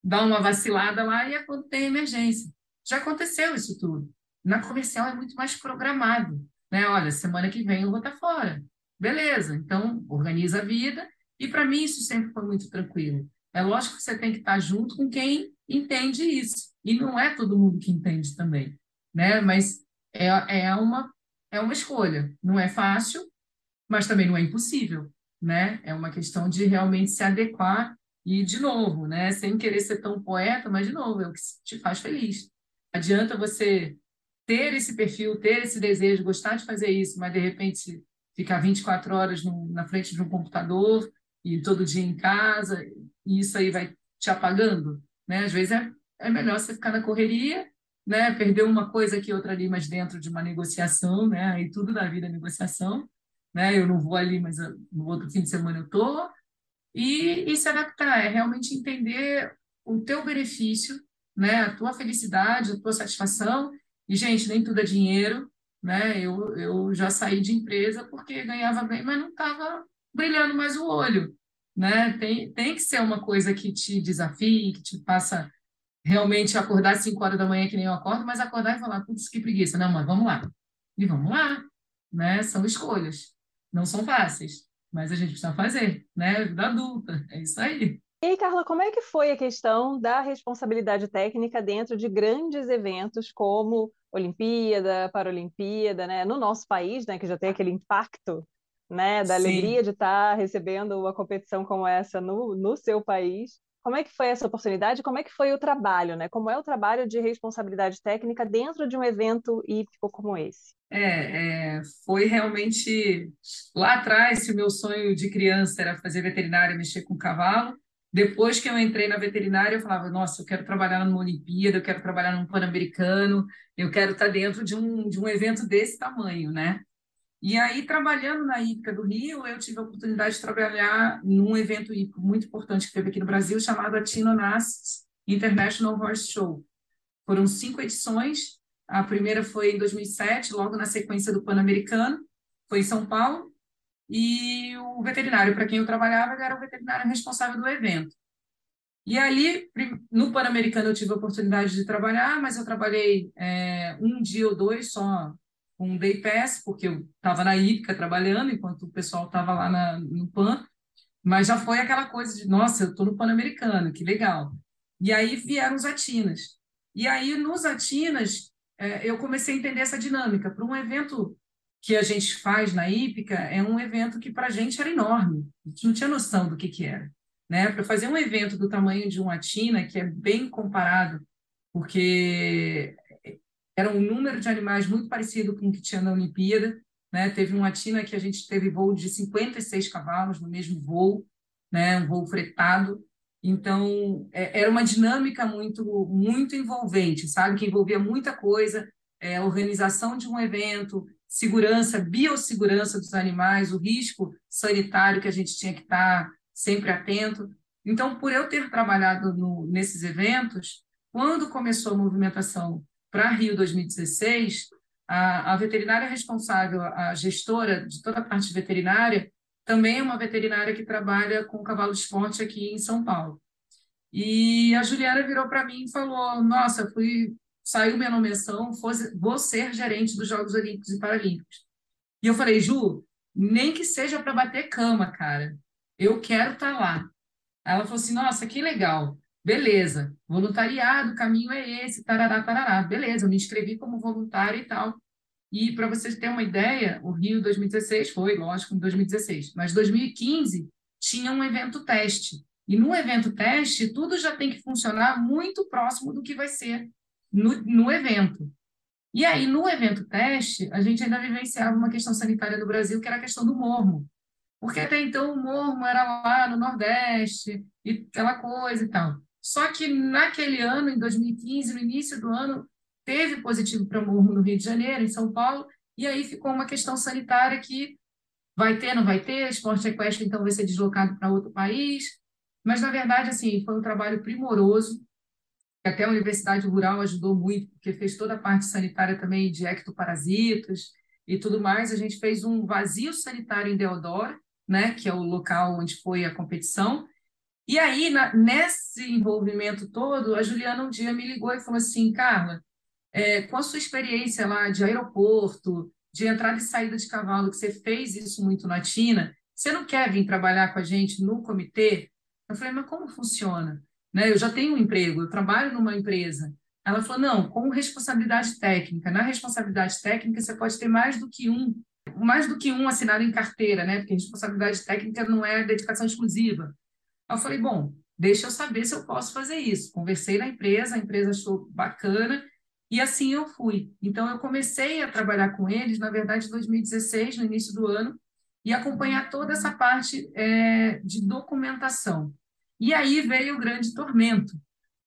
dá uma vacilada lá e é quando tem emergência. Já aconteceu isso tudo. Na comercial é muito mais programado. Né? Olha, semana que vem eu vou estar fora. Beleza, então organiza a vida. E para mim isso sempre foi muito tranquilo. É lógico que você tem que estar junto com quem entende isso. e não é todo mundo que entende também, né? Mas é, é, uma, é uma escolha. Não é fácil, mas também não é impossível, né? É uma questão de realmente se adequar e, de novo, né? Sem querer ser tão poeta, mas, de novo, é o que te faz feliz. Adianta você ter esse perfil, ter esse desejo, gostar de fazer isso, mas, de repente, ficar 24 horas no, na frente de um computador e todo dia em casa, e isso aí vai te apagando, né? Às vezes é, é melhor você ficar na correria, né? Perder uma coisa aqui, outra ali, mas dentro de uma negociação, né? Aí tudo na vida é negociação, né? Eu não vou ali, mas no outro fim de semana eu tô. E, e se adaptar, é realmente entender o teu benefício, né? A tua felicidade, a tua satisfação. E, gente, nem tudo é dinheiro, né? Eu, eu já saí de empresa porque ganhava bem, mas não estava brilhando mais o olho, né? Tem, tem que ser uma coisa que te desafie, que te faça realmente acordar às 5 horas da manhã que nem eu acordo, mas acordar e falar, putz, que preguiça. Não, mas vamos lá. E vamos lá, né? São escolhas. Não são fáceis, mas a gente precisa fazer, né? Vida adulta, é isso aí. E aí, Carla, como é que foi a questão da responsabilidade técnica dentro de grandes eventos como Olimpíada, Paralimpíada, né? No nosso país, né, que já tem aquele impacto, né, da Sim. alegria de estar recebendo uma competição como essa no, no seu país. Como é que foi essa oportunidade? Como é que foi o trabalho, né? Como é o trabalho de responsabilidade técnica dentro de um evento hípico como esse? É, é, foi realmente lá atrás, se o meu sonho de criança era fazer veterinária, mexer com cavalo, depois que eu entrei na veterinária, eu falava, nossa, eu quero trabalhar numa Olimpíada, eu quero trabalhar num Pan-Americano, eu quero estar dentro de um, de um evento desse tamanho, né? E aí, trabalhando na Hípica do Rio, eu tive a oportunidade de trabalhar num evento hípico muito importante que teve aqui no Brasil, chamado Atino Nas International Horse Show. Foram cinco edições. A primeira foi em 2007, logo na sequência do Pan-Americano, foi em São Paulo. E o veterinário para quem eu trabalhava era o veterinário responsável do evento. E ali, no Pan-Americano, eu tive a oportunidade de trabalhar, mas eu trabalhei é, um dia ou dois só um day pass, porque eu estava na Ípica trabalhando, enquanto o pessoal estava lá na, no PAN, mas já foi aquela coisa de, nossa, eu estou no Pan-Americano, que legal. E aí vieram os Atinas. E aí, nos Atinas, é, eu comecei a entender essa dinâmica. Para um evento que a gente faz na Ípica, é um evento que para a gente era enorme. A gente não tinha noção do que, que era. Né? Para fazer um evento do tamanho de um Atina, que é bem comparado, porque era um número de animais muito parecido com o que tinha na Olimpíada. Né? Teve uma tina que a gente teve voo de 56 cavalos no mesmo voo, né? um voo fretado. Então, é, era uma dinâmica muito, muito envolvente, sabe? Que envolvia muita coisa, é, organização de um evento, segurança, biossegurança dos animais, o risco sanitário que a gente tinha que estar sempre atento. Então, por eu ter trabalhado no, nesses eventos, quando começou a movimentação para Rio 2016, a, a veterinária responsável, a gestora de toda a parte veterinária, também é uma veterinária que trabalha com cavalo de esporte aqui em São Paulo. E a Juliana virou para mim e falou: Nossa, fui, saiu minha nomeação, vou ser gerente dos Jogos Olímpicos e Paralímpicos. E eu falei: Ju, nem que seja para bater cama, cara, eu quero estar tá lá. Ela falou assim: Nossa, que legal. Beleza, voluntariado, o caminho é esse, tarará, tarará. Beleza, eu me inscrevi como voluntária e tal. E para vocês terem uma ideia, o Rio 2016 foi, lógico, em 2016, mas 2015 tinha um evento teste. E no evento teste, tudo já tem que funcionar muito próximo do que vai ser no, no evento. E aí, no evento teste, a gente ainda vivenciava uma questão sanitária no Brasil, que era a questão do mormo. Porque até então o mormo era lá no Nordeste, e aquela coisa e tal. Só que naquele ano, em 2015, no início do ano, teve positivo para morro no Rio de Janeiro, em São Paulo, e aí ficou uma questão sanitária que vai ter, não vai ter, esporte equestre então vai ser deslocado para outro país, mas na verdade assim, foi um trabalho primoroso, até a Universidade Rural ajudou muito, porque fez toda a parte sanitária também de ectoparasitas e tudo mais, a gente fez um vazio sanitário em Deodoro, né, que é o local onde foi a competição, e aí, na, nesse envolvimento todo, a Juliana um dia me ligou e falou assim, Carla, é, com a sua experiência lá de aeroporto, de entrada e saída de cavalo, que você fez isso muito na Tina, você não quer vir trabalhar com a gente no comitê? Eu falei, mas como funciona? Né? Eu já tenho um emprego, eu trabalho numa empresa. Ela falou: não, com responsabilidade técnica. Na responsabilidade técnica, você pode ter mais do que um, mais do que um assinado em carteira, né? Porque responsabilidade técnica não é dedicação exclusiva. Eu falei: bom, deixa eu saber se eu posso fazer isso. Conversei na empresa, a empresa achou bacana e assim eu fui. Então, eu comecei a trabalhar com eles, na verdade, em 2016, no início do ano, e acompanhar toda essa parte é, de documentação. E aí veio o grande tormento,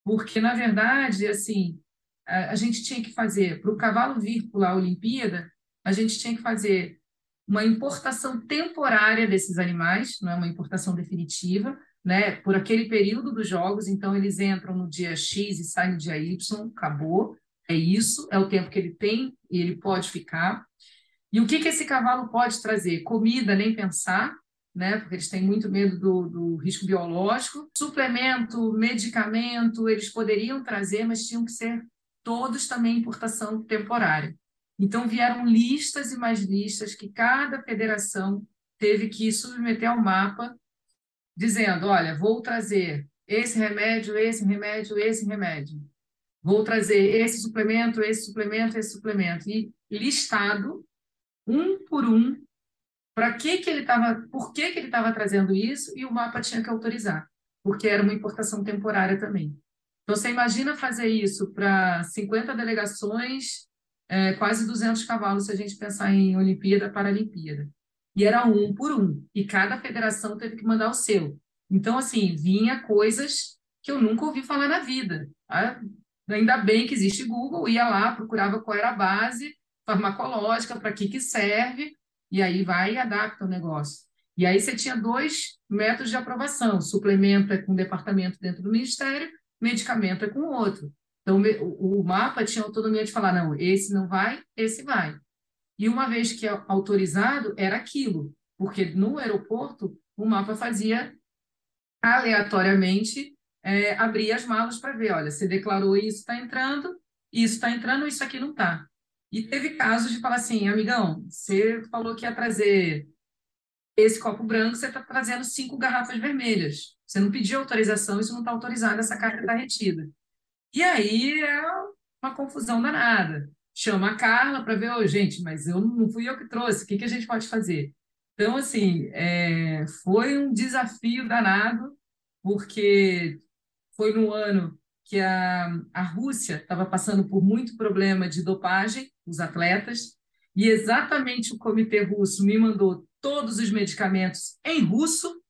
porque, na verdade, assim, a, a gente tinha que fazer, para o cavalo vir pular a Olimpíada, a gente tinha que fazer uma importação temporária desses animais, não é uma importação definitiva, né, por aquele período dos jogos, então eles entram no dia X e saem no dia Y, acabou, é isso, é o tempo que ele tem e ele pode ficar. E o que, que esse cavalo pode trazer? Comida, nem pensar, né? Porque eles têm muito medo do, do risco biológico. Suplemento, medicamento, eles poderiam trazer, mas tinham que ser todos também importação temporária. Então vieram listas e mais listas que cada federação teve que submeter ao mapa, dizendo: olha, vou trazer esse remédio, esse remédio, esse remédio. Vou trazer esse suplemento, esse suplemento, esse suplemento. E listado, um por um, para que que ele estava, por que que ele estava trazendo isso e o mapa tinha que autorizar, porque era uma importação temporária também. Então você imagina fazer isso para 50 delegações, é, quase 200 cavalos se a gente pensar em Olimpíada, Paralimpíada. E era um por um, e cada federação teve que mandar o seu. Então assim, vinha coisas que eu nunca ouvi falar na vida. Tá? Ainda bem que existe Google, ia lá, procurava qual era a base farmacológica, para que que serve, e aí vai e adapta o negócio. E aí você tinha dois métodos de aprovação: suplemento é com um departamento dentro do ministério, medicamento é com outro. Então, o mapa tinha autonomia de falar: não, esse não vai, esse vai. E uma vez que é autorizado, era aquilo, porque no aeroporto o mapa fazia aleatoriamente é, abrir as malas para ver: olha, você declarou isso, está entrando, isso está entrando, isso aqui não está. E teve casos de falar assim, amigão, você falou que ia trazer esse copo branco, você está trazendo cinco garrafas vermelhas. Você não pediu autorização, isso não está autorizado, essa carta está retida. E aí é uma confusão danada. Chama a Carla para ver, oh, gente, mas eu não fui eu que trouxe, o que, que a gente pode fazer? Então, assim, é, foi um desafio danado, porque foi no ano que a, a Rússia estava passando por muito problema de dopagem, os atletas, e exatamente o comitê russo me mandou todos os medicamentos em russo,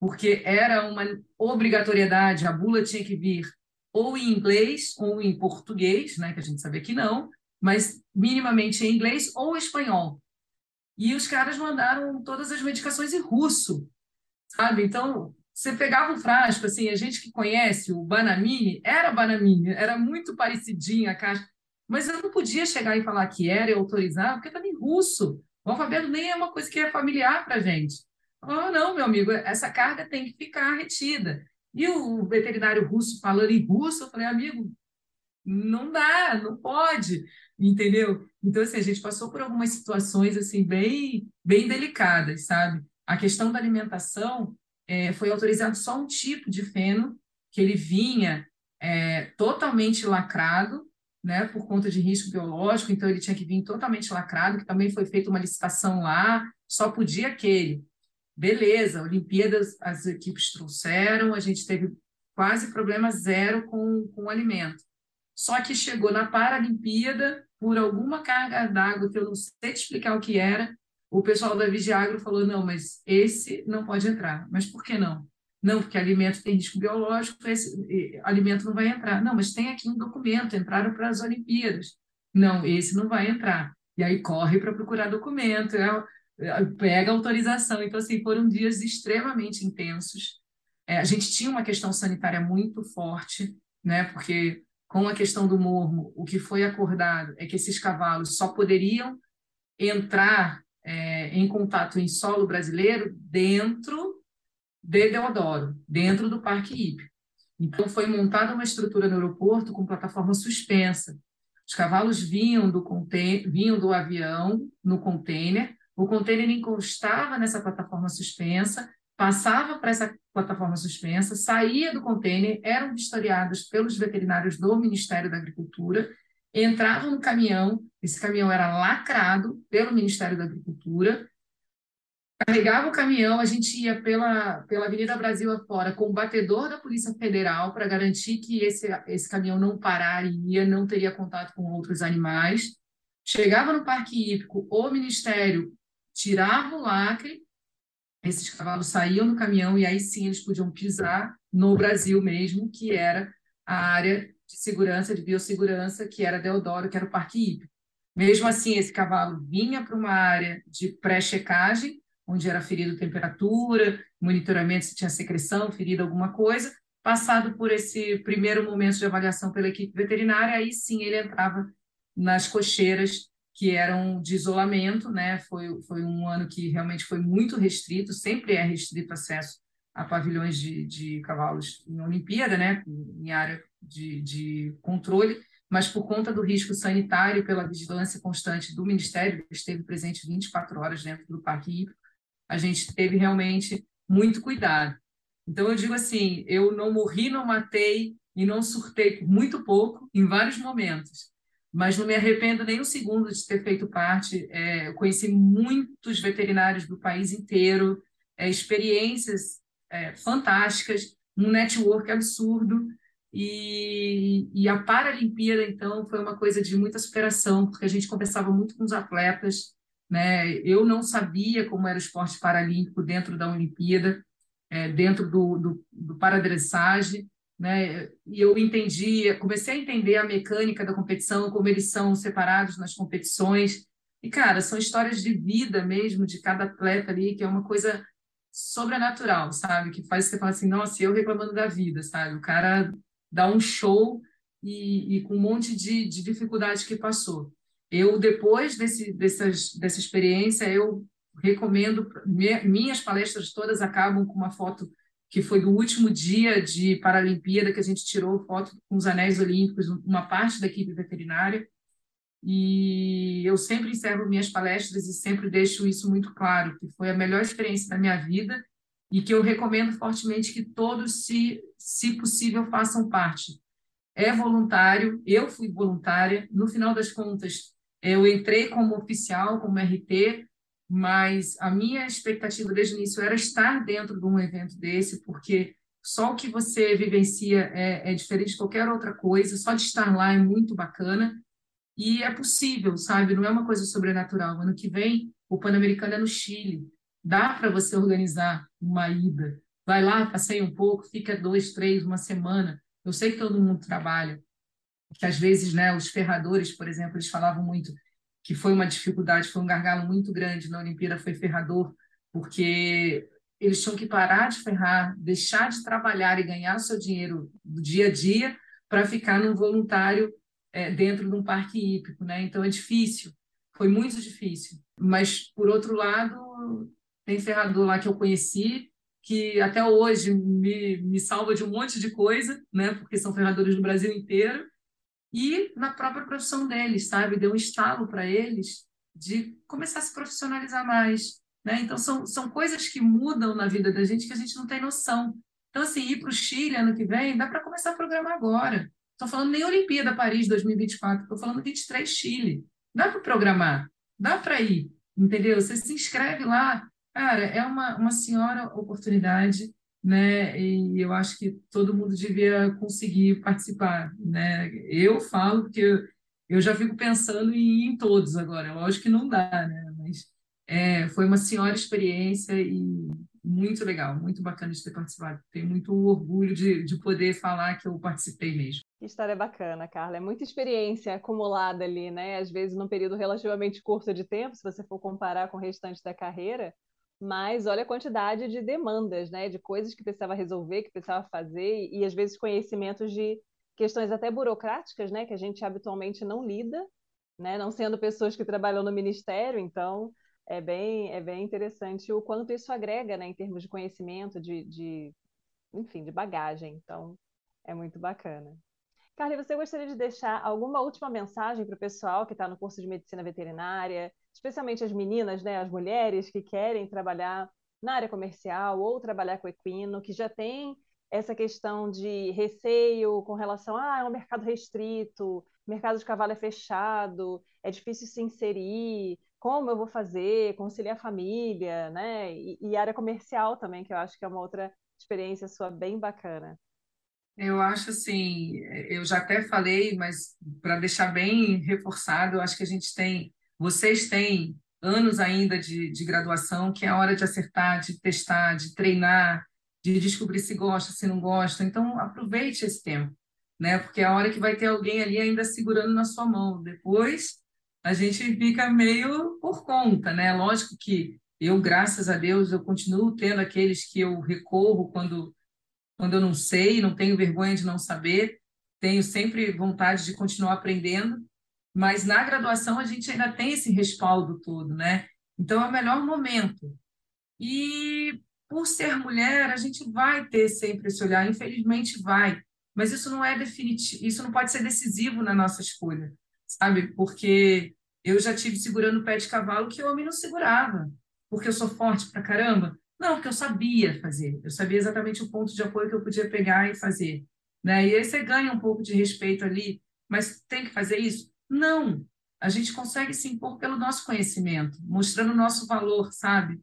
porque era uma obrigatoriedade, a bula tinha que vir ou em inglês ou em português, né, que a gente sabia que não, mas minimamente em inglês ou espanhol. E os caras mandaram todas as medicações em russo, sabe? Então, você pegava um frasco, assim, a gente que conhece o Banamini, era Banamini, era muito parecidinho a caixa, mas eu não podia chegar e falar que era e autorizar, porque em russo. O alfabeto nem é uma coisa que é familiar para a gente. Oh, não, meu amigo, essa carga tem que ficar retida. E o veterinário russo falando em russo, eu falei, amigo, não dá, não pode, entendeu? Então, assim, a gente passou por algumas situações, assim, bem, bem delicadas, sabe? A questão da alimentação é, foi autorizado só um tipo de feno, que ele vinha é, totalmente lacrado, né, por conta de risco biológico, então ele tinha que vir totalmente lacrado, que também foi feita uma licitação lá, só podia aquele. Beleza, Olimpíadas as equipes trouxeram, a gente teve quase problema zero com, com o alimento. Só que chegou na Paralimpíada, por alguma carga d'água que eu não sei te explicar o que era, o pessoal da Vigiagro falou: não, mas esse não pode entrar. Mas por que não? Não, porque alimento tem risco biológico, esse alimento não vai entrar. Não, mas tem aqui um documento, entraram para as Olimpíadas. Não, esse não vai entrar. E aí corre para procurar documento, é, é, pega autorização. Então, assim, foram dias extremamente intensos. É, a gente tinha uma questão sanitária muito forte, né? Porque com a questão do mormo, o que foi acordado é que esses cavalos só poderiam entrar é, em contato em solo brasileiro dentro de Deodoro, dentro do Parque Hípico. Então, foi montada uma estrutura no aeroporto com plataforma suspensa. Os cavalos vinham do, vinham do avião no container, o container encostava nessa plataforma suspensa, passava para essa plataforma suspensa, saía do container, eram vistoriados pelos veterinários do Ministério da Agricultura, entravam no caminhão, esse caminhão era lacrado pelo Ministério da Agricultura, carregava o caminhão, a gente ia pela, pela Avenida Brasil afora com o batedor da Polícia Federal para garantir que esse, esse caminhão não pararia, não teria contato com outros animais. Chegava no Parque Hípico, o Ministério tirava o lacre esses cavalos saíam do caminhão e aí sim eles podiam pisar no Brasil mesmo, que era a área de segurança, de biossegurança, que era Deodoro, que era o Parque Hípico. Mesmo assim, esse cavalo vinha para uma área de pré-checagem, onde era ferido temperatura, monitoramento se tinha secreção, ferida alguma coisa. Passado por esse primeiro momento de avaliação pela equipe veterinária, aí sim ele entrava nas cocheiras que eram de isolamento, né? Foi, foi um ano que realmente foi muito restrito, sempre é restrito acesso a pavilhões de, de cavalos em Olimpíada, né? Em área de, de controle, mas por conta do risco sanitário, pela vigilância constante do Ministério, esteve presente 24 horas dentro do Parque Hípico, a gente teve realmente muito cuidado. Então, eu digo assim: eu não morri, não matei e não surtei por muito pouco em vários momentos mas não me arrependo nem um segundo de ter feito parte. É, eu conheci muitos veterinários do país inteiro, é, experiências é, fantásticas, um network absurdo. E, e a Paralimpíada, então, foi uma coisa de muita superação, porque a gente conversava muito com os atletas. Né? Eu não sabia como era o esporte paralímpico dentro da Olimpíada, é, dentro do, do, do paradressagem né? E eu entendi, comecei a entender a mecânica da competição, como eles são separados nas competições. E, cara, são histórias de vida mesmo de cada atleta ali, que é uma coisa sobrenatural, sabe? Que faz você falar assim, nossa, eu reclamando da vida, sabe? O cara dá um show e, e com um monte de, de dificuldade que passou. Eu, depois desse, dessas, dessa experiência, eu recomendo, minhas palestras todas acabam com uma foto que foi do último dia de Paralimpíada, que a gente tirou foto com os anéis olímpicos, uma parte da equipe veterinária. E eu sempre encerro minhas palestras e sempre deixo isso muito claro, que foi a melhor experiência da minha vida e que eu recomendo fortemente que todos, se, se possível, façam parte. É voluntário, eu fui voluntária, no final das contas, eu entrei como oficial, como RT, mas a minha expectativa desde o início era estar dentro de um evento desse, porque só o que você vivencia é, é diferente de qualquer outra coisa, só de estar lá é muito bacana, e é possível, sabe? Não é uma coisa sobrenatural. Ano que vem, o Pan-Americano é no Chile, dá para você organizar uma ida. Vai lá, passeia um pouco, fica dois, três, uma semana. Eu sei que todo mundo trabalha, que às vezes, né, os ferradores, por exemplo, eles falavam muito, que foi uma dificuldade, foi um gargalo muito grande na Olimpíada, foi ferrador, porque eles tinham que parar de ferrar, deixar de trabalhar e ganhar o seu dinheiro do dia a dia para ficar num voluntário é, dentro de um parque hípico, né? Então é difícil, foi muito difícil. Mas por outro lado, tem ferrador lá que eu conheci que até hoje me, me salva de um monte de coisa, né? Porque são ferradores do Brasil inteiro e na própria profissão deles, sabe? Deu um estalo para eles de começar a se profissionalizar mais, né? Então, são, são coisas que mudam na vida da gente que a gente não tem noção. Então, assim, ir para o Chile ano que vem, dá para começar a programar agora. Estou falando nem Olimpíada Paris 2024, estou falando 23 Chile. Dá para programar, dá para ir, entendeu? Você se inscreve lá. Cara, é uma, uma senhora oportunidade né? E eu acho que todo mundo devia conseguir participar, né? Eu falo porque eu, eu já fico pensando em, em todos agora. Lógico que não dá, né? Mas é, foi uma senhora experiência e muito legal, muito bacana de ter participado. Tenho muito orgulho de, de poder falar que eu participei mesmo. Que história bacana, Carla. É muita experiência acumulada ali, né? Às vezes num período relativamente curto de tempo, se você for comparar com o restante da carreira, mas olha a quantidade de demandas, né, de coisas que precisava resolver, que precisava fazer, e, às vezes conhecimentos de questões até burocráticas, né, que a gente habitualmente não lida, né, não sendo pessoas que trabalham no ministério, então é bem, é bem interessante o quanto isso agrega, né, em termos de conhecimento, de, de enfim, de bagagem. Então, é muito bacana. Carly, você gostaria de deixar alguma última mensagem para o pessoal que está no curso de medicina veterinária, especialmente as meninas, né, as mulheres que querem trabalhar na área comercial ou trabalhar com equino, que já tem essa questão de receio com relação a ah, é um mercado restrito, mercado de cavalo é fechado, é difícil se inserir, como eu vou fazer, conciliar a família, né? E, e área comercial também, que eu acho que é uma outra experiência sua bem bacana. Eu acho assim, eu já até falei, mas para deixar bem reforçado, eu acho que a gente tem, vocês têm anos ainda de, de graduação, que é a hora de acertar, de testar, de treinar, de descobrir se gosta, se não gosta. Então, aproveite esse tempo, né? Porque é a hora que vai ter alguém ali ainda segurando na sua mão. Depois, a gente fica meio por conta, né? Lógico que eu, graças a Deus, eu continuo tendo aqueles que eu recorro quando quando eu não sei, não tenho vergonha de não saber, tenho sempre vontade de continuar aprendendo, mas na graduação a gente ainda tem esse respaldo todo, né? Então é o melhor momento. E por ser mulher, a gente vai ter sempre esse olhar, infelizmente vai, mas isso não é definitivo, isso não pode ser decisivo na nossa escolha, sabe? Porque eu já tive segurando o pé de cavalo que o homem não segurava, porque eu sou forte pra caramba. Não, porque eu sabia fazer, eu sabia exatamente o ponto de apoio que eu podia pegar e fazer. Né? E aí você ganha um pouco de respeito ali, mas tem que fazer isso? Não. A gente consegue se impor pelo nosso conhecimento, mostrando o nosso valor, sabe?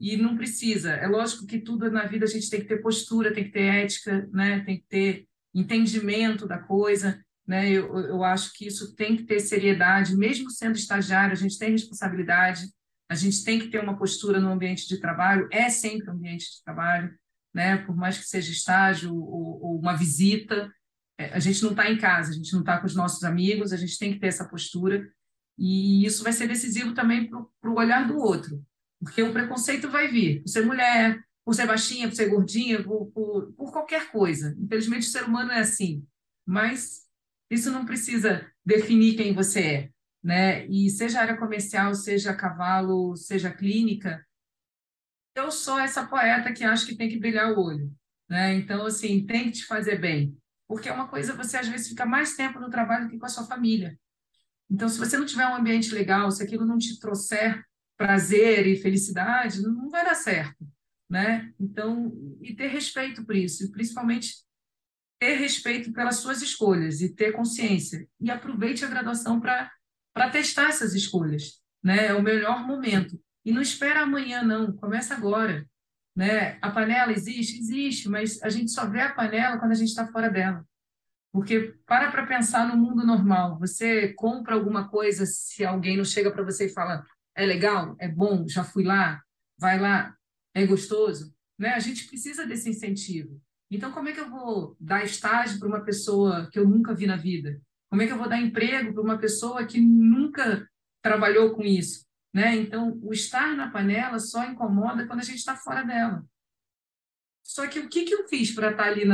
E não precisa. É lógico que tudo na vida a gente tem que ter postura, tem que ter ética, né? tem que ter entendimento da coisa. Né? Eu, eu acho que isso tem que ter seriedade, mesmo sendo estagiário, a gente tem responsabilidade, a gente tem que ter uma postura no ambiente de trabalho, é sempre um ambiente de trabalho, né? por mais que seja estágio ou, ou uma visita, a gente não está em casa, a gente não está com os nossos amigos, a gente tem que ter essa postura, e isso vai ser decisivo também para o olhar do outro. Porque o preconceito vai vir por ser mulher, por ser baixinha, por ser gordinha, por, por, por qualquer coisa. Infelizmente, o ser humano é assim. Mas isso não precisa definir quem você é. Né? E seja área comercial, seja cavalo, seja clínica, eu sou essa poeta que acho que tem que brilhar o olho. Né? Então, assim, tem que te fazer bem. Porque é uma coisa, você às vezes fica mais tempo no trabalho do que com a sua família. Então, se você não tiver um ambiente legal, se aquilo não te trouxer prazer e felicidade, não vai dar certo, né? Então, e ter respeito por isso, e principalmente ter respeito pelas suas escolhas e ter consciência. E aproveite a graduação para testar essas escolhas, né? É o melhor momento. E não espera amanhã não, começa agora, né? A panela existe, existe, mas a gente só vê a panela quando a gente está fora dela. Porque para para pensar no mundo normal. Você compra alguma coisa se alguém não chega para você e fala: é legal, é bom, já fui lá, vai lá, é gostoso. Né? A gente precisa desse incentivo. Então, como é que eu vou dar estágio para uma pessoa que eu nunca vi na vida? Como é que eu vou dar emprego para uma pessoa que nunca trabalhou com isso? Né? Então, o estar na panela só incomoda quando a gente está fora dela. Só que o que, que eu fiz para estar tá ali,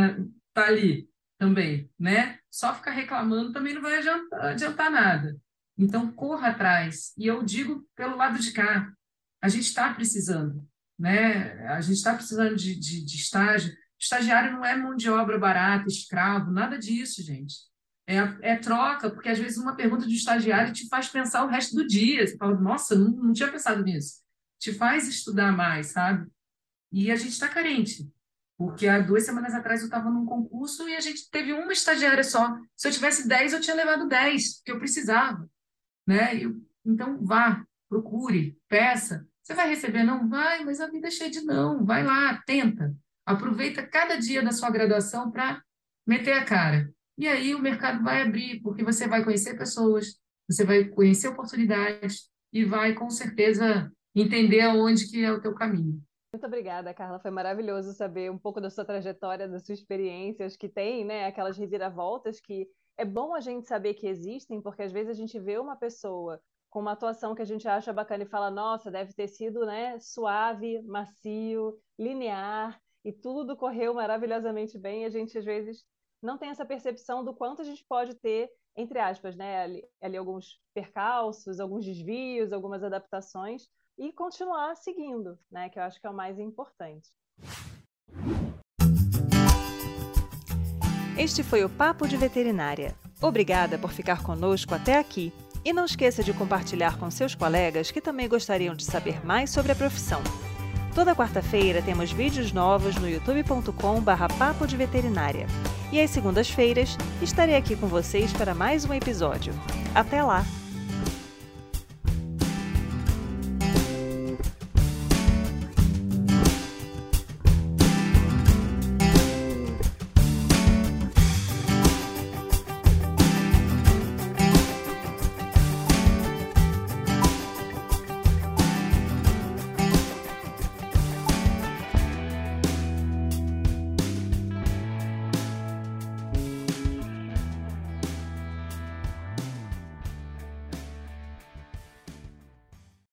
tá ali também? Né? Só ficar reclamando também não vai adiantar, adiantar nada. Então, corra atrás. E eu digo pelo lado de cá, a gente está precisando, né? A gente está precisando de, de, de, estágio. Estagiário não é mão de obra barata, escravo, nada disso, gente. É, é troca, porque às vezes uma pergunta de estagiário te faz pensar o resto do dia. Você fala, nossa, não, não tinha pensado nisso. Te faz estudar mais, sabe? E a gente está carente. Porque há duas semanas atrás eu estava num concurso e a gente teve uma estagiária só. Se eu tivesse dez, eu tinha levado dez, porque eu precisava né? então vá, procure, peça. Você vai receber não? Vai, mas a vida é cheia de não. Vai lá, tenta. Aproveita cada dia da sua graduação para meter a cara. E aí o mercado vai abrir, porque você vai conhecer pessoas, você vai conhecer oportunidades e vai com certeza entender aonde que é o teu caminho. Muito obrigada, Carla. Foi maravilhoso saber um pouco da sua trajetória, das suas experiências, que tem, né, aquelas reviravoltas que é bom a gente saber que existem, porque às vezes a gente vê uma pessoa com uma atuação que a gente acha bacana e fala, nossa, deve ter sido né, suave, macio, linear, e tudo correu maravilhosamente bem, a gente às vezes não tem essa percepção do quanto a gente pode ter, entre aspas, né, ali, ali alguns percalços, alguns desvios, algumas adaptações, e continuar seguindo, né, que eu acho que é o mais importante. Este foi o Papo de Veterinária. Obrigada por ficar conosco até aqui. E não esqueça de compartilhar com seus colegas que também gostariam de saber mais sobre a profissão. Toda quarta-feira temos vídeos novos no youtube.com/barra papo de veterinária. E às segundas-feiras estarei aqui com vocês para mais um episódio. Até lá!